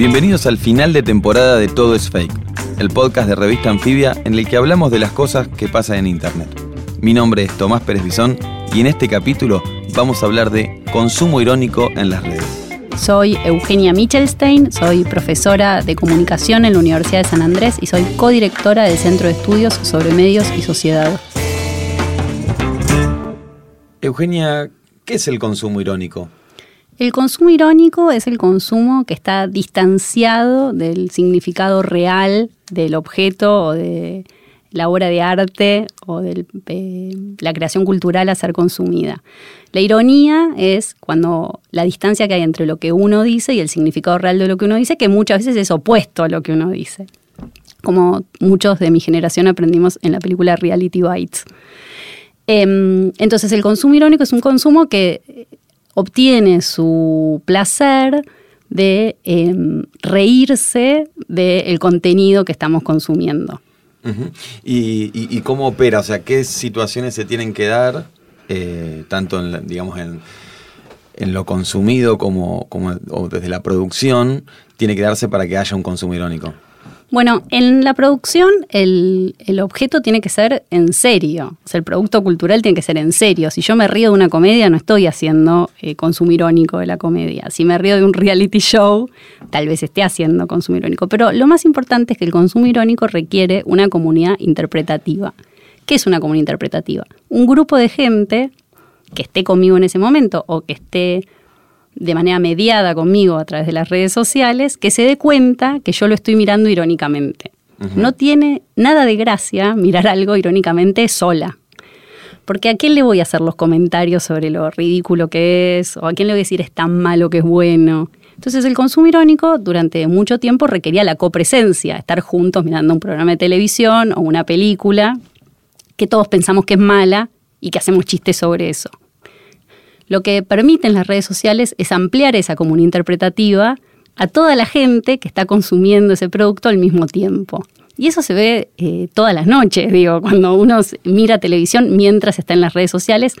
Bienvenidos al final de temporada de Todo es Fake, el podcast de revista Anfibia en el que hablamos de las cosas que pasan en Internet. Mi nombre es Tomás Pérez Bisón y en este capítulo vamos a hablar de consumo irónico en las redes. Soy Eugenia Michelstein, soy profesora de comunicación en la Universidad de San Andrés y soy codirectora del Centro de Estudios sobre Medios y Sociedad. Eugenia, ¿qué es el consumo irónico? El consumo irónico es el consumo que está distanciado del significado real del objeto o de la obra de arte o de la creación cultural a ser consumida. La ironía es cuando la distancia que hay entre lo que uno dice y el significado real de lo que uno dice, que muchas veces es opuesto a lo que uno dice. Como muchos de mi generación aprendimos en la película Reality Bites. Em, entonces el consumo irónico es un consumo que obtiene su placer de em, reírse del contenido que estamos consumiendo. ¿Y, cómo opera? O sea, ¿qué situaciones se tienen que dar, eh, tanto en, digamos, en, lo consumido como, desde la producción, tiene que darse para que haya un consumo irónico? Bueno, en la producción el, objeto tiene que ser en serio. O sea, el producto cultural tiene que ser en serio. Si yo me río de una comedia, no estoy haciendo eh, consumo irónico de la comedia. Si me río de un reality show, tal vez esté haciendo consumo irónico. Pero lo más importante es que el consumo irónico requiere una comunidad interpretativa. ¿Qué es una comunidad interpretativa? Un grupo de gente que esté conmigo en ese momento o que esté de manera mediada conmigo a través de las redes sociales, que se dé cuenta que yo lo estoy mirando irónicamente. No tiene nada de gracia mirar algo irónicamente sola. Porque a quién le voy a hacer los comentarios sobre lo ridículo que es, o a quién le voy a decir es tan malo que es bueno. Entonces el consumo irónico durante mucho tiempo requería la copresencia, estar juntos mirando un programa de televisión o una película que todos pensamos que es mala y que hacemos chistes sobre eso. Lo que permiten las redes sociales es ampliar esa comunidad interpretativa a toda la gente que está consumiendo ese producto al mismo tiempo. Y eso se ve eh, todas las noches, digo, cuando uno mira televisión mientras está en las redes sociales,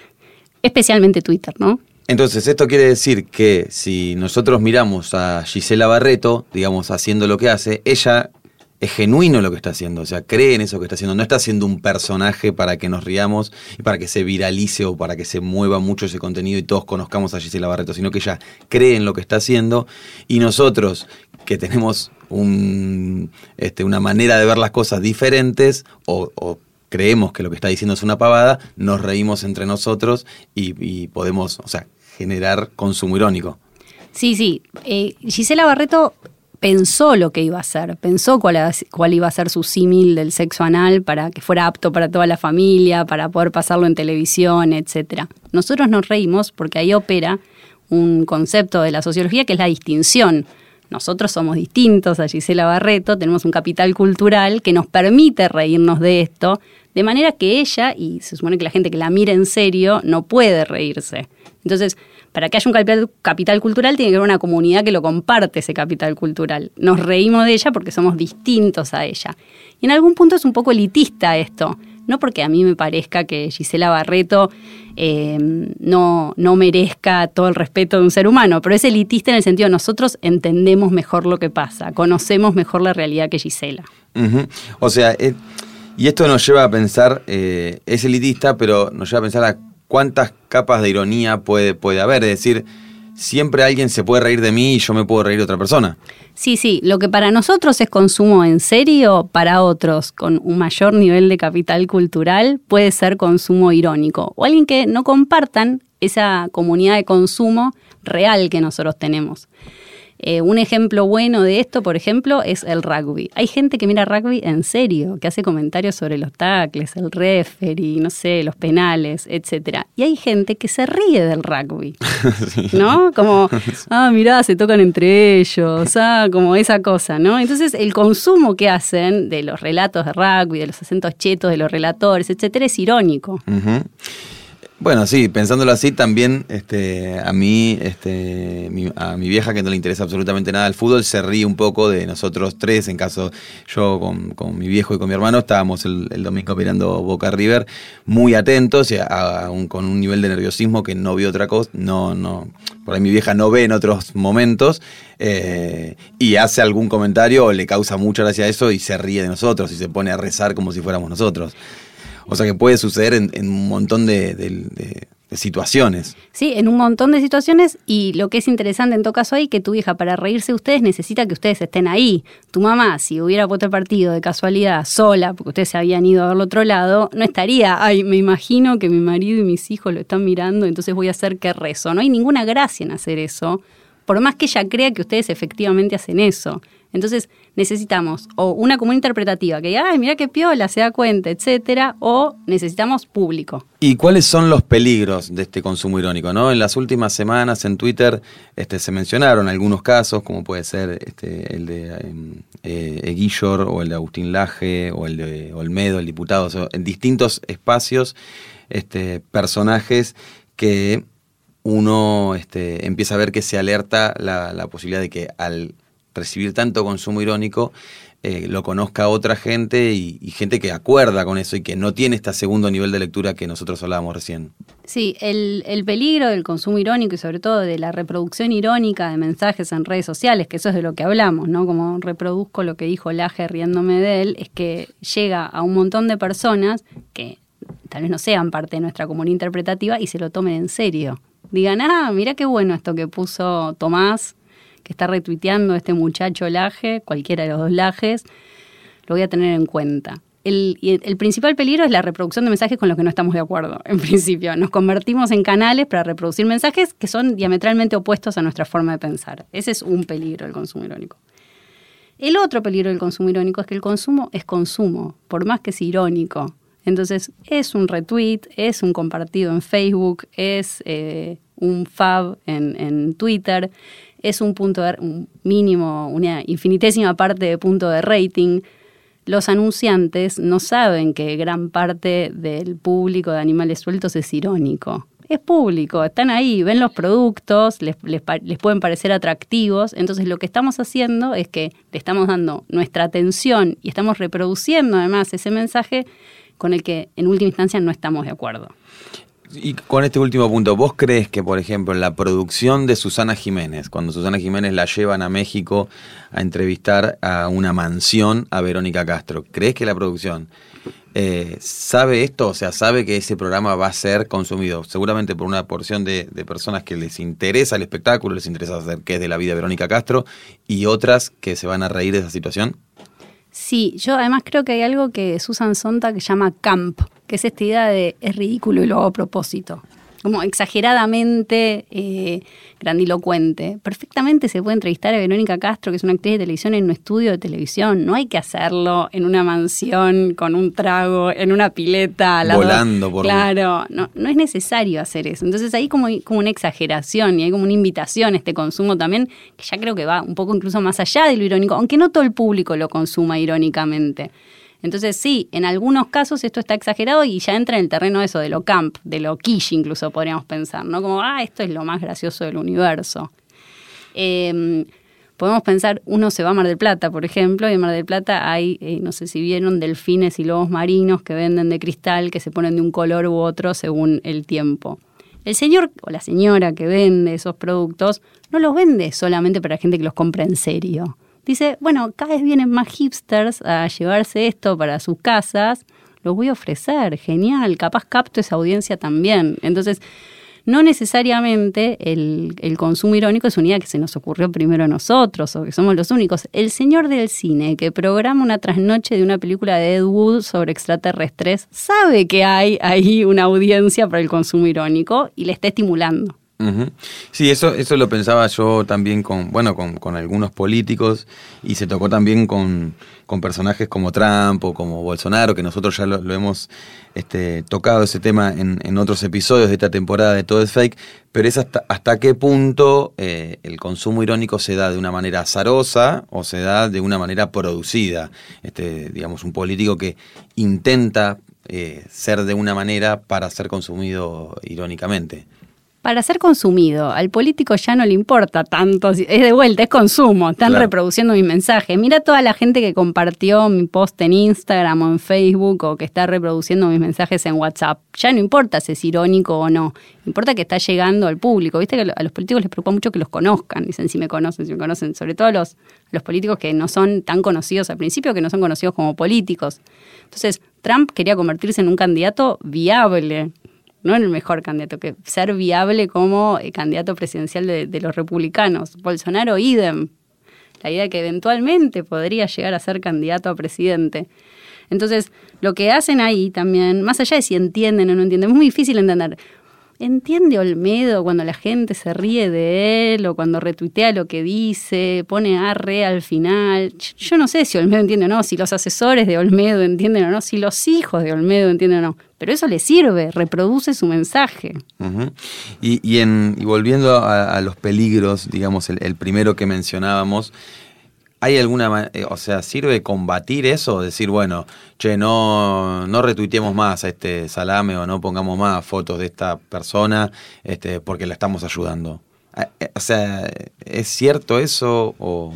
especialmente Twitter, ¿no? Entonces, esto quiere decir que si nosotros miramos a Gisela Barreto, digamos, haciendo lo que hace, ella es genuino lo que está haciendo, o sea, cree en eso que está haciendo, no está haciendo un personaje para que nos riamos y para que se viralice o para que se mueva mucho ese contenido y todos conozcamos a Gisela Barreto, sino que ella cree en lo que está haciendo y nosotros que tenemos este, una manera de ver las cosas diferentes o, creemos que lo que está diciendo es una pavada, nos reímos entre nosotros y, podemos, o sea, generar consumo irónico. Sí, sí. Eh, Gisela Barreto pensó lo que iba a hacer, pensó cuál, iba a ser su símil del sexo anal para que fuera apto para toda la familia, para poder pasarlo en televisión, etc. Nosotros nos reímos porque ahí opera un concepto de la sociología que es la distinción. Nosotros somos distintos a Gisela Barreto, tenemos un capital cultural que nos permite reírnos de esto, de manera que ella, y se supone que la gente que la mira en serio, no puede reírse. Entonces, para que haya un capital, cultural tiene que haber una comunidad que lo comparte ese capital cultural. Nos reímos de ella porque somos distintos a ella. Y en algún punto es un poco elitista esto. No porque a mí me parezca que Gisela Barreto eh, no, no merezca todo el respeto de un ser humano, pero es elitista en el sentido de nosotros entendemos mejor lo que pasa, conocemos mejor la realidad que Gisela. O sea, eh, y esto nos lleva a pensar, eh, es elitista, pero nos lleva a pensar a cuántas capas de ironía puede, puede haber. Es decir, siempre alguien se puede reír de mí y yo me puedo reír de otra persona. Sí, sí, lo que para nosotros es consumo en serio, para otros con un mayor nivel de capital cultural puede ser consumo irónico o alguien que no compartan esa comunidad de consumo real que nosotros tenemos. Eh, un ejemplo bueno de esto, por ejemplo, es el rugby. Hay gente que mira rugby en serio, que hace comentarios sobre los tackles, el referee, no sé, los penales, etcétera. Y hay gente que se ríe del rugby, ¿no? Como, ah, mirá, se tocan entre ellos, ah, como esa cosa, ¿no? Entonces, el consumo que hacen de los relatos de rugby, de los acentos chetos de los relatores, etcétera, es irónico. Bueno, sí, pensándolo así, también este, a mí, este, mi- a mi vieja que no le interesa absolutamente nada el fútbol, se ríe un poco de nosotros tres, en caso yo con, con mi viejo y con mi hermano estábamos el, domingo mirando Boca River, muy atentos a- a con un nivel de nerviosismo que no vio otra cosa, no, no, por ahí mi vieja no ve en otros momentos eh, y hace algún comentario o le causa mucha gracia eso y se ríe de nosotros y se pone a rezar como si fuéramos nosotros. O sea que puede suceder en, en un montón de, situaciones. Sí, en un montón de situaciones y lo que es interesante en todo caso ahí, que tu hija para reírse de ustedes necesita que ustedes estén ahí. Tu mamá, si hubiera puesto el partido de casualidad sola, porque ustedes se habían ido a verlo otro lado, no estaría, ay, me imagino que mi marido y mis hijos lo están mirando, entonces voy a hacer que rezo. No hay ninguna gracia en hacer eso, por más que ella crea que ustedes efectivamente hacen eso. Entonces necesitamos o una comunidad interpretativa que diga, ay, mira qué piola, se da cuenta, etcétera, o necesitamos público. ¿Y cuáles son los peligros de este consumo irónico? ¿no? En las últimas semanas en Twitter este, se mencionaron algunos casos, como puede ser este, el de em, eh, Eguillor o el de Agustín Laje o el de Olmedo, el diputado, en distintos espacios, este, personajes que uno este, empieza a ver que se alerta la, la posibilidad de que al recibir tanto consumo irónico eh, lo conozca otra gente y, gente que acuerda con eso y que no tiene este segundo nivel de lectura que nosotros hablábamos recién. Sí, el, el peligro del consumo irónico y sobre todo de la reproducción irónica de mensajes en redes sociales, que eso es de lo que hablamos, ¿no? Como reproduzco lo que dijo Laje riéndome de él, es que llega a un montón de personas que tal vez no sean parte de nuestra comunidad interpretativa y se lo tomen en serio. Digan, ah, mira qué bueno esto que puso Tomás, está retuiteando este muchacho Laje, cualquiera de los dos Lajes, lo voy a tener en cuenta. El, el principal peligro es la reproducción de mensajes con los que no estamos de acuerdo, en principio. Nos convertimos en canales para reproducir mensajes que son diametralmente opuestos a nuestra forma de pensar. Ese es un peligro del consumo irónico. El otro peligro del consumo irónico es que el consumo es consumo, por más que es irónico. Entonces, es un retweet, es un compartido en Facebook, es eh, un fab en, en Twitter, es un punto de, un mínimo, una infinitésima parte de punto de rating. Los anunciantes no saben que gran parte del público de animales sueltos es irónico. Es público, están ahí, ven los productos, les, les, les, pueden parecer atractivos. Entonces lo que estamos haciendo es que le estamos dando nuestra atención y estamos reproduciendo además ese mensaje con el que en última instancia no estamos de acuerdo. Y con este último punto, ¿vos crees que, por ejemplo, la producción de Susana Jiménez, cuando Susana Jiménez la llevan a México a entrevistar a una mansión a Verónica Castro, ¿crees que la producción eh, sabe esto? O sea, sabe que ese programa va a ser consumido seguramente por una porción de, de, personas que les interesa el espectáculo, les interesa saber qué es de la vida de Verónica Castro, y otras que se van a reír de esa situación? Sí, yo además creo que hay algo que Susan Sontag llama camp, que es esta idea de es ridículo y lo hago a propósito. Como exageradamente eh, grandilocuente. Perfectamente se puede entrevistar a Verónica Castro, que es una actriz de televisión, en un estudio de televisión. No hay que hacerlo en una mansión, con un trago, en una pileta. Volando por Claro, no, no es necesario hacer eso. Entonces hay como, como una exageración y hay como una invitación a este consumo también, que ya creo que va un poco incluso más allá de lo irónico, aunque no todo el público lo consuma irónicamente. Entonces sí, en algunos casos esto está exagerado y ya entra en el terreno eso de lo camp, de lo quiche incluso podríamos pensar, ¿no? Como, ah, esto es lo más gracioso del universo. Eh, podemos pensar, uno se va a Mar del Plata, por ejemplo, y en Mar del Plata hay, eh, no sé si vieron, delfines y lobos marinos que venden de cristal, que se ponen de un color u otro según el tiempo. El señor o la señora que vende esos productos no los vende solamente para gente que los compra en serio dice, bueno, cada vez vienen más hipsters a llevarse esto para sus casas, los voy a ofrecer, genial, capaz capto esa audiencia también. Entonces, no necesariamente el, el, consumo irónico es una idea que se nos ocurrió primero a nosotros o que somos los únicos. El señor del cine que programa una trasnoche de una película de Ed Wood sobre extraterrestres sabe que hay ahí una audiencia para el consumo irónico y le está estimulando. Ujú. Sí, eso, eso lo pensaba yo también con, bueno, con, con algunos políticos y se tocó también con, con personajes como Trump o como Bolsonaro, que nosotros ya lo, lo hemos este, tocado ese tema en, en otros episodios de esta temporada de Todo es Fake, pero es hasta, hasta qué punto eh, el consumo irónico se da de una manera azarosa o se da de una manera producida. Este, digamos, un político que intenta eh, ser de una manera para ser consumido irónicamente. Para ser consumido, al político ya no le importa tanto, es de vuelta, es consumo, están Claro. reproduciendo mi mensaje. Mira toda la gente que compartió mi post en Instagram o en Facebook o que está reproduciendo mis mensajes en WhatsApp. Ya no importa si es irónico o no, importa que está llegando al público. Viste que a los políticos les preocupa mucho que los conozcan, dicen si me conocen, si me conocen, sobre todo los, los políticos que no son tan conocidos al principio, que no son conocidos como políticos. Entonces, Trump quería convertirse en un candidato viable, no el mejor candidato, que ser viable como eh, candidato presidencial de, los republicanos. Bolsonaro, idem. La idea de que eventualmente podría llegar a ser candidato a presidente. Entonces, lo que hacen ahí también, más allá de si entienden o no entienden, es muy difícil entender. ¿Entiende Olmedo cuando la gente se ríe de él o cuando retuitea lo que dice, pone arre al final? Yo no sé si Olmedo entiende o no, si los asesores de Olmedo entienden o no, si los hijos de Olmedo entienden o no, pero eso le sirve, reproduce su mensaje. Y, y en, y volviendo a, los peligros, digamos, el, primero que mencionábamos, ¿hay alguna, eh, o sea, sirve combatir eso? Decir, bueno, che, no, no retuiteemos más a este salame o no pongamos más fotos de esta persona este, porque la estamos ayudando. Eh, eh, O sea, ¿es cierto eso o...?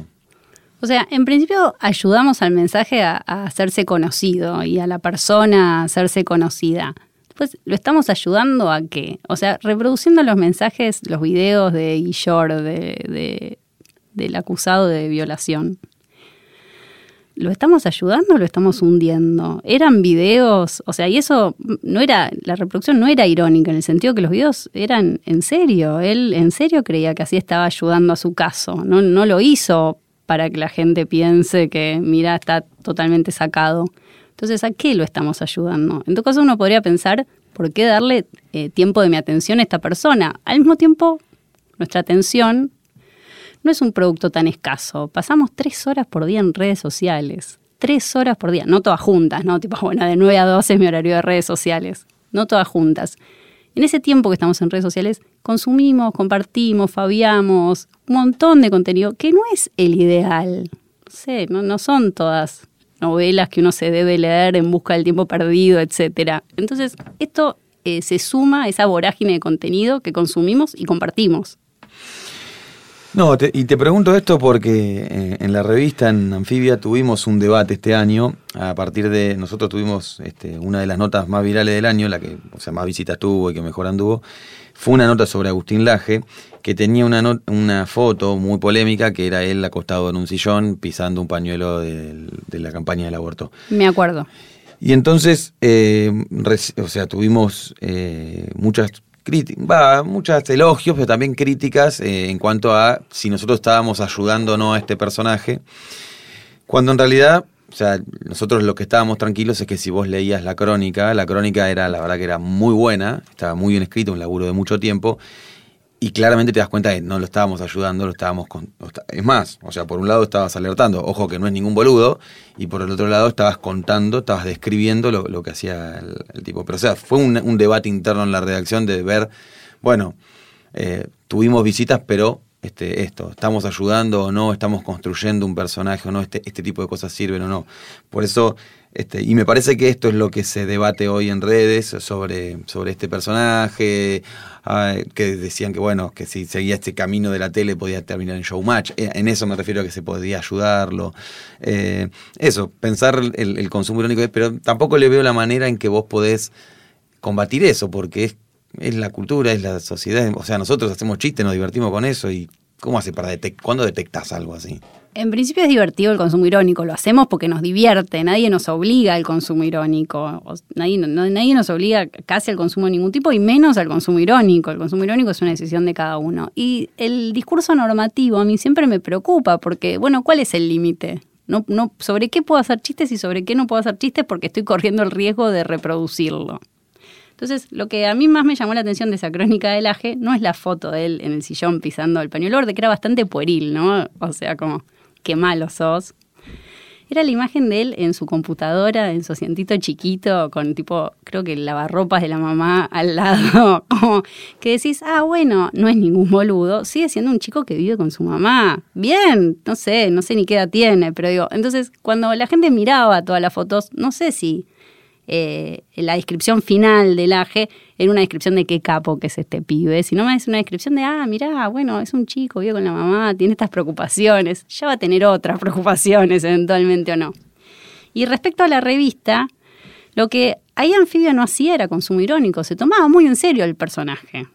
O sea, en principio ayudamos al mensaje a, hacerse conocido y a la persona a hacerse conocida. Después, ¿lo estamos ayudando a qué? O sea, reproduciendo los mensajes, los videos de Guillor, de, de- del acusado de violación. ¿Lo estamos ayudando o lo estamos hundiendo? Eran videos, o sea, y eso no era, la reproducción no era irónica, en el sentido que los videos eran en serio. Él en serio creía que así estaba ayudando a su caso. No, no lo hizo para que la gente piense que, mira, está totalmente sacado. Entonces, ¿a qué lo estamos ayudando? En todo caso, uno podría pensar, ¿por qué darle eh, tiempo de mi atención a esta persona? Al mismo tiempo, nuestra atención no es un producto tan escaso. Pasamos tres horas por día en redes sociales. Tres horas por día. No todas juntas, ¿no? Tipo, bueno, de 9 a 12 es mi horario de redes sociales. No todas juntas. En ese tiempo que estamos en redes sociales, consumimos, compartimos, fabiamos un montón de contenido que no es el ideal. No sé, no, son todas novelas que uno se debe leer en busca del tiempo perdido, etcétera. Entonces, esto eh, se suma a esa vorágine de contenido que consumimos y compartimos. No, te- y te pregunto esto porque eh, en la revista, en Anfibia, tuvimos un debate este año. A partir de. Nosotros tuvimos este, una de las notas más virales del año, la que o sea, más visitas tuvo y que mejor anduvo. Fue una nota sobre Agustín Laje, que tenía una, not- una foto muy polémica, que era él acostado en un sillón pisando un pañuelo del- de la campaña del aborto. Me acuerdo. Y entonces, eh, o sea, tuvimos eh, muchas va, muchas elogios, pero también críticas eh, en cuanto a si nosotros estábamos ayudando o no a este personaje. Cuando en realidad, o sea, nosotros lo que estábamos tranquilos es que si vos leías la crónica, la crónica era, la verdad que era muy buena, estaba muy bien escrito, un laburo de mucho tiempo, y claramente te das cuenta que no lo estábamos ayudando, lo estábamos Es más, o sea, por un lado estabas alertando, ojo que no es ningún boludo, y por el otro lado estabas contando, estabas describiendo lo, que hacía el, tipo. Pero o sea, fue un, un debate interno en la redacción de ver, bueno, eh, tuvimos visitas, pero este, esto, estamos ayudando o no, estamos construyendo un personaje o no, este, este tipo de cosas sirven o no. Por eso, este, y me parece que esto es lo que se debate hoy en redes sobre, sobre este personaje, ah, que decían que bueno, que si seguía este camino de la tele podía terminar en showmatch. Eh, En eso me refiero a que se podía ayudarlo. Eh, eso, pensar el, el consumo irónico, pero tampoco le veo la manera en que vos podés combatir eso, porque es, es la cultura, es la sociedad. O sea, nosotros hacemos chistes, nos divertimos con eso y ¿cómo hace para detectar? ¿Cuándo detectas algo así? En principio es divertido el consumo irónico, lo hacemos porque nos divierte, nadie nos obliga al consumo irónico, nadie, nadie nos obliga casi al consumo de ningún tipo y menos al consumo irónico. El consumo irónico es una decisión de cada uno. Y el discurso normativo a mí siempre me preocupa porque, bueno, ¿cuál es el límite? No, no, ¿Sobre qué puedo hacer chistes y sobre qué no puedo hacer chistes porque estoy corriendo el riesgo de reproducirlo? Entonces, lo que a mí más me llamó la atención de esa crónica del aje no es la foto de él en el sillón pisando el pañuelo verde, que era bastante pueril, ¿no? O sea, como, qué malo sos. Era la imagen de él en su computadora, en su asientito chiquito, con tipo, creo que lavarropas de la mamá al lado. Como que decís, ah, bueno, no es ningún boludo, sigue siendo un chico que vive con su mamá. Bien, no sé, no sé ni qué edad tiene, pero digo, entonces cuando la gente miraba todas las fotos, no sé si eh, la descripción final del AGE era una descripción de qué capo que es este pibe, sino más una descripción de, ah, mirá, bueno, es un chico, vive con la mamá, tiene estas preocupaciones, ya va a tener otras preocupaciones eventualmente o no. Y respecto a la revista, lo que ahí Anfibia no hacía era consumo irónico, se tomaba muy en serio el personaje.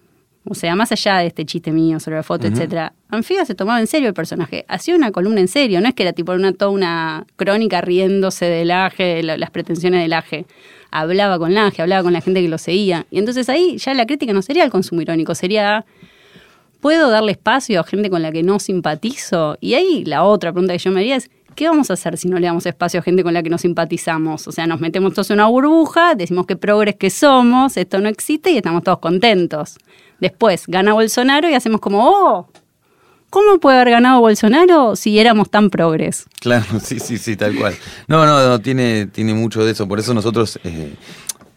O sea, más allá de este chiste mío sobre la foto, etcétera, Anfibia se tomaba en serio el personaje. Hacía una columna en serio, no es que era tipo una, toda una crónica riéndose del Aje, las pretensiones del Aje. Hablaba con la Aje, hablaba con la gente que lo seguía. Y entonces ahí ya la crítica no sería el consumo irónico, sería ¿puedo darle espacio a gente con la que no simpatizo? Y ahí la otra pregunta que yo me haría es, ¿qué vamos a hacer si no le damos espacio a gente con la que no simpatizamos? O sea, nos metemos todos en una burbuja, decimos que progres que somos, esto no existe y estamos todos contentos. Después gana Bolsonaro y hacemos como, oh, ¿cómo puede haber ganado Bolsonaro si éramos tan progres? Claro, sí, sí, sí, tal cual. No, no, tiene, tiene mucho de eso. Por eso nosotros, eh,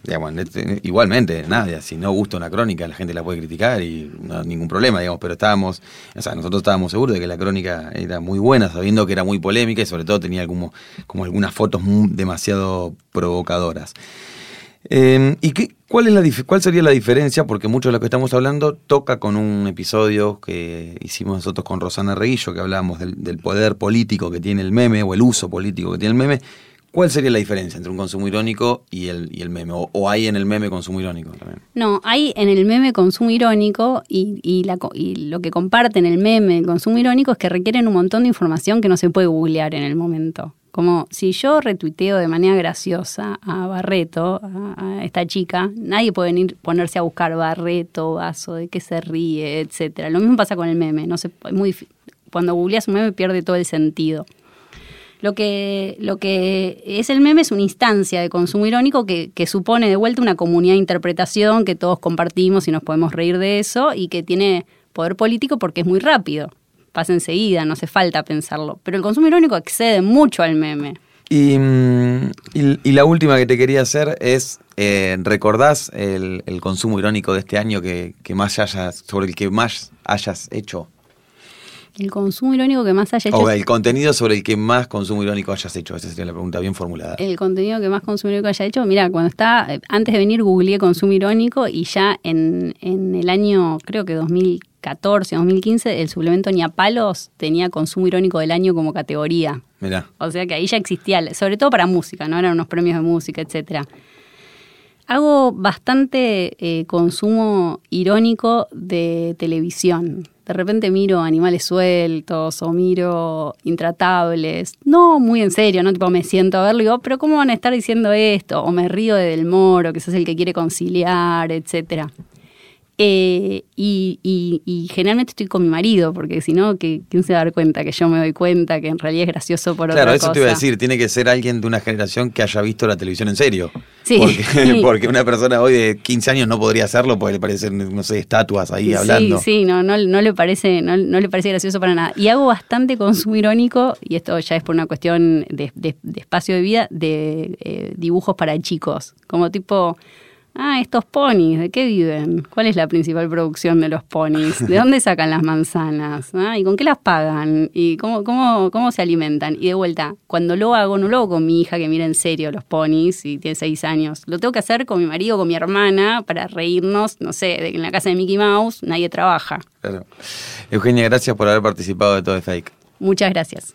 digamos, este, igualmente, nada, si no gusta una crónica, la gente la puede criticar y no ningún problema, digamos, pero estábamos, o sea, nosotros estábamos seguros de que la crónica era muy buena, sabiendo que era muy polémica y sobre todo tenía como, como algunas fotos demasiado provocadoras. Eh, ¿Y qué, cuál, es la, cuál sería la diferencia? Porque mucho de lo que estamos hablando toca con un episodio que hicimos nosotros con Rosana Reguillo, que hablábamos del, del poder político que tiene el meme o el uso político que tiene el meme. ¿Cuál sería la diferencia entre un consumo irónico y el, meme? O, hay en el meme consumo irónico también? No, hay en el meme consumo irónico y, y la y lo que comparten el meme el consumo irónico es que requieren un montón de información que no se puede googlear en el momento. Como si yo retuiteo de manera graciosa a Barreto, a, esta chica, nadie puede venir ponerse a buscar Barreto, vaso, de qué se ríe, etcétera. Lo mismo pasa con el meme. No es muy, cuando googleas un meme pierde todo el sentido. Lo que, lo que es el meme es una instancia de consumo irónico que, que supone de vuelta una comunidad de interpretación que todos compartimos y nos podemos reír de eso y que tiene poder político porque es muy rápido. Pasa enseguida, no hace falta pensarlo. Pero el consumo irónico excede mucho al meme. Y, mm, y- y la última que te quería hacer es, eh, ¿recordás el, el consumo irónico de este año que, que más hayas, sobre el que más hayas hecho? El consumo irónico que más haya hecho O el contenido sobre el que más consumo irónico hayas hecho. Esa sería la pregunta bien formulada. el contenido que más consumo irónico haya hecho. Mira, cuando está, eh, antes de venir googleé consumo irónico y ya en, en el año, creo que 2014, 2015, el suplemento Niapalos tenía consumo irónico del año como categoría. Mirá. O sea que ahí ya existía, sobre todo para música, ¿no? Eran unos premios de música, etcétera. Hago bastante eh, consumo irónico de televisión. De repente miro animales sueltos o miro intratables. No muy en serio, ¿no? Tipo, me siento a verlo y digo, pero ¿cómo van a estar diciendo esto? O me río de Del Moro, que ese es el que quiere conciliar, etcétera. Eh, y, y- y generalmente estoy con mi marido, porque si no, que- ¿quién se va a dar cuenta que yo me doy cuenta que en realidad es gracioso por Claro, otra eso cosa? te iba a decir, tiene que ser alguien de una generación que haya visto la televisión en serio. Sí. Porque, porque una persona hoy de 15 años no podría hacerlo porque le parecen, no sé, estatuas ahí hablando. Sí, sí, no, no, no le parece, no, no le parece gracioso para nada. Y hago bastante consumo irónico, y esto ya es por una cuestión de, de- de espacio de vida, de eh, dibujos para chicos. Como tipo, ah, estos ponis, ¿de qué viven? ¿Cuál es la principal producción de los ponis? ¿De dónde sacan las manzanas? Ah, ¿Y con qué las pagan? ¿Y cómo, cómo, cómo se alimentan? Y de vuelta, cuando lo hago, no lo hago con mi hija que mira en serio los ponis y tiene seis años. Lo tengo que hacer con mi marido, con mi hermana, para reírnos, no sé, de que en la casa de Mickey Mouse nadie trabaja. Claro. Eugenia, gracias por haber participado de todo de Fake. Muchas gracias.